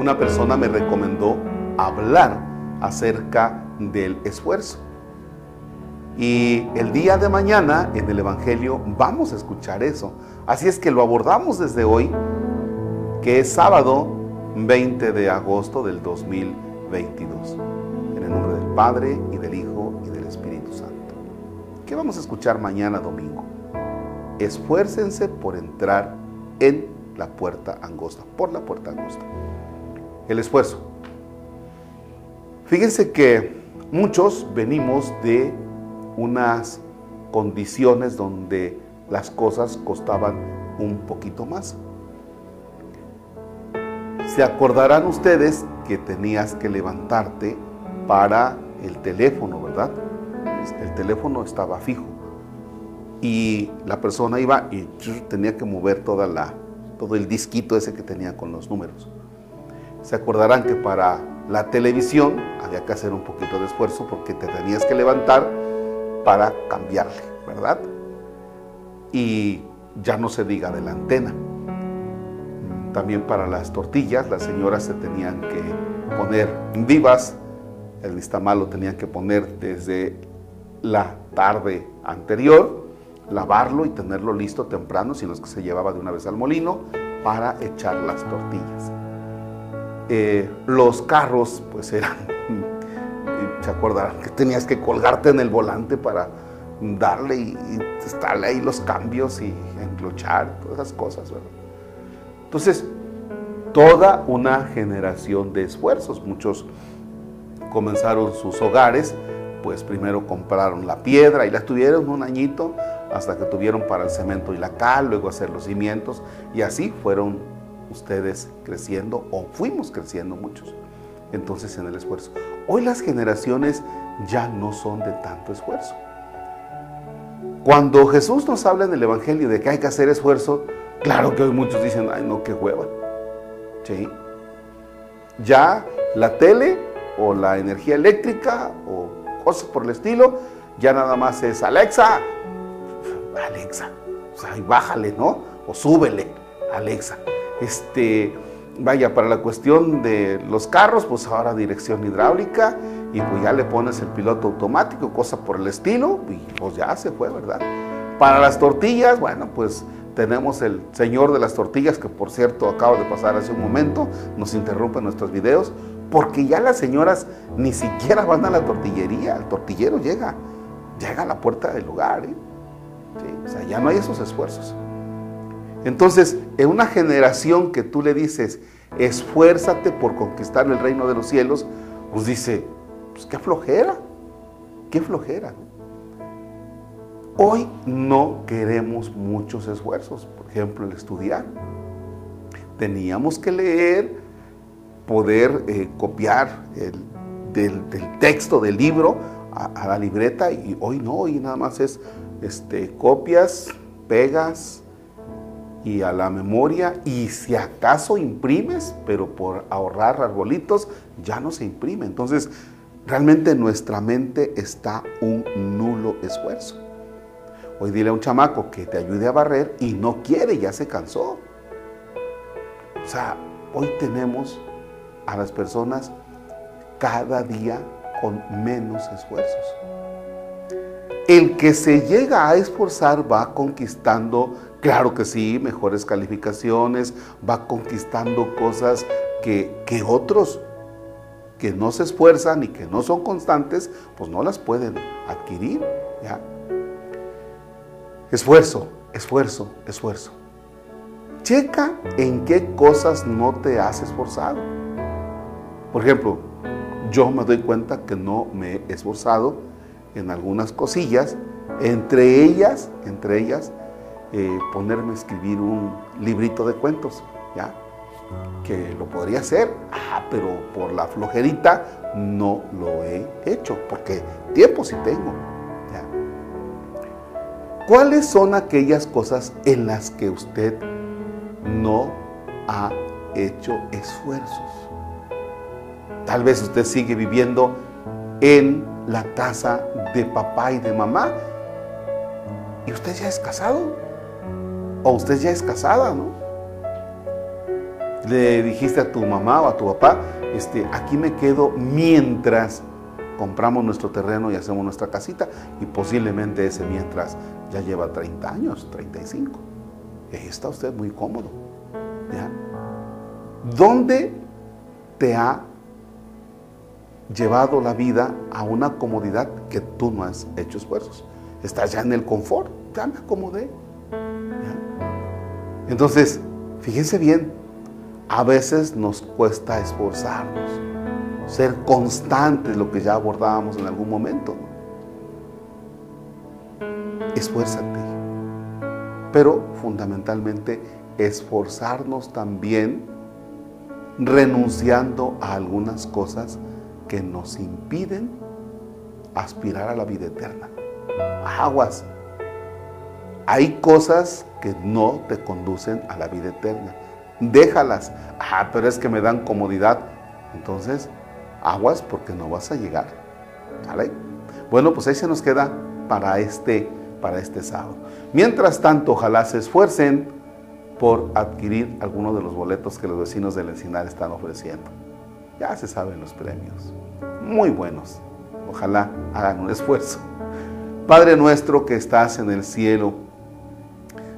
una persona me recomendó hablar acerca del esfuerzo. Y el día de mañana en el Evangelio vamos a escuchar eso. Así es que lo abordamos desde hoy, que es sábado 20 de agosto del 2022. En el nombre del Padre y del Hijo y del Espíritu Santo. ¿Qué vamos a escuchar mañana domingo? Esfuércense por entrar en la puerta angosta, por la puerta angosta. El esfuerzo. Fíjense que muchos venimos de unas condiciones donde las cosas costaban un poquito más. Se acordarán ustedes que tenías que levantarte para el teléfono, ¿verdad? El teléfono estaba fijo y la persona iba y tenía que mover toda la, todo el disquito ese que tenía con los números. Se acordarán que para la televisión había que hacer un poquito de esfuerzo porque te tenías que levantar para cambiarle, ¿verdad? Y ya no se diga de la antena. También para las tortillas, las señoras se tenían que poner vivas, el listamal lo tenían que poner desde la tarde anterior, lavarlo y tenerlo listo temprano, sino es que se llevaba de una vez al molino para echar las tortillas. Eh, los carros, pues eran, se acordarán que tenías que colgarte en el volante para darle y, estarle ahí los cambios y enclochar, todas esas cosas, ¿verdad? Entonces, toda una generación de esfuerzos. Muchos comenzaron sus hogares, pues primero compraron la piedra y la tuvieron un añito hasta que tuvieron para el cemento y la cal, luego hacer los cimientos y así fueron ustedes creciendo o fuimos creciendo muchos. Entonces en el esfuerzo. Hoy las generaciones ya no son de tanto esfuerzo. Cuando Jesús nos habla en el Evangelio de que hay que hacer esfuerzo, claro que hoy muchos dicen, ay no, qué hueva. ¿Sí? Ya la tele o la energía eléctrica o cosas por el estilo, ya nada más es Alexa, Alexa, o sea, bájale, ¿no? O súbele, Alexa. Este, vaya, para la cuestión de los carros, pues ahora dirección hidráulica y pues ya le pones el piloto automático, cosa por el estilo, y pues ya se fue, ¿verdad? Para las tortillas, bueno, pues tenemos el señor de las tortillas, que por cierto acaba de pasar hace un momento, nos interrumpe nuestros videos, porque ya las señoras ni siquiera van a la tortillería, el tortillero llega, llega a la puerta del lugar, ¿eh? o sea, ya no hay esos esfuerzos. Entonces, en una generación que tú le dices, esfuérzate por conquistar el reino de los cielos, pues dice, pues qué flojera, qué flojera. Hoy no queremos muchos esfuerzos, por ejemplo, el estudiar. Teníamos que leer, poder eh, copiar el, del, texto del libro a, la libreta y hoy no, hoy nada más es este, copias, pegas, y a la memoria y si acaso imprimes, pero por ahorrar arbolitos ya no se imprime. Entonces, realmente nuestra mente está un nulo esfuerzo. Hoy dile a un chamaco que te ayude a barrer y no quiere, ya se cansó. O sea, hoy tenemos a las personas cada día con menos esfuerzos. El que se llega a esforzar va conquistando Claro que sí, mejores calificaciones, va conquistando cosas que, otros que no se esfuerzan y que no son constantes, pues no las pueden adquirir. ¿ya? Esfuerzo, esfuerzo, esfuerzo. Checa en qué cosas no te has esforzado. Por ejemplo, yo me doy cuenta que no me he esforzado en algunas cosillas, entre ellas, entre ellas, eh, ponerme a escribir un librito de cuentos, ¿ya? Que lo podría hacer, ah, pero por la flojerita no lo he hecho, porque tiempo sí tengo. ¿Cuáles son aquellas cosas en las que usted no ha hecho esfuerzos? Tal vez usted sigue viviendo en la casa de papá y de mamá y usted ya es casado o usted ya es casada, ¿no? le dijiste a tu mamá o a tu papá, este, aquí me quedo mientras compramos nuestro terreno y hacemos nuestra casita y posiblemente ese mientras ya lleva 30 años, 35. Y ahí está usted muy cómodo. ¿ya? ¿Dónde te ha llevado la vida a una comodidad que tú no has hecho esfuerzos? Estás ya en el confort, ya me acomodé. Entonces, fíjense bien, a veces nos cuesta esforzarnos, ser constantes, lo que ya abordábamos en algún momento. Esfuérzate, pero fundamentalmente esforzarnos también renunciando a algunas cosas que nos impiden aspirar a la vida eterna. Aguas. Hay cosas que no te conducen a la vida eterna déjalas. Ah, pero es que me dan comodidad. Entonces, aguas porque no vas a llegar. ¿Vale? Bueno, pues ahí se nos queda para este, para este sábado. Mientras tanto, ojalá se esfuercen por adquirir algunos de los boletos que los vecinos del Encinar están ofreciendo. Ya se saben los premios. Muy buenos. Ojalá hagan un esfuerzo. Padre nuestro que estás en el cielo,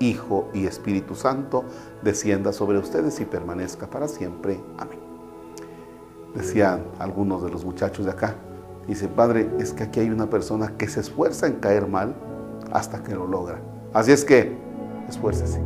Hijo y Espíritu Santo, descienda sobre ustedes y permanezca para siempre. Amén decían algunos de los muchachos de acá. Dice, padre, es que aquí hay una persona que se esfuerza en caer mal hasta que lo logra. Así es que, esfuércese.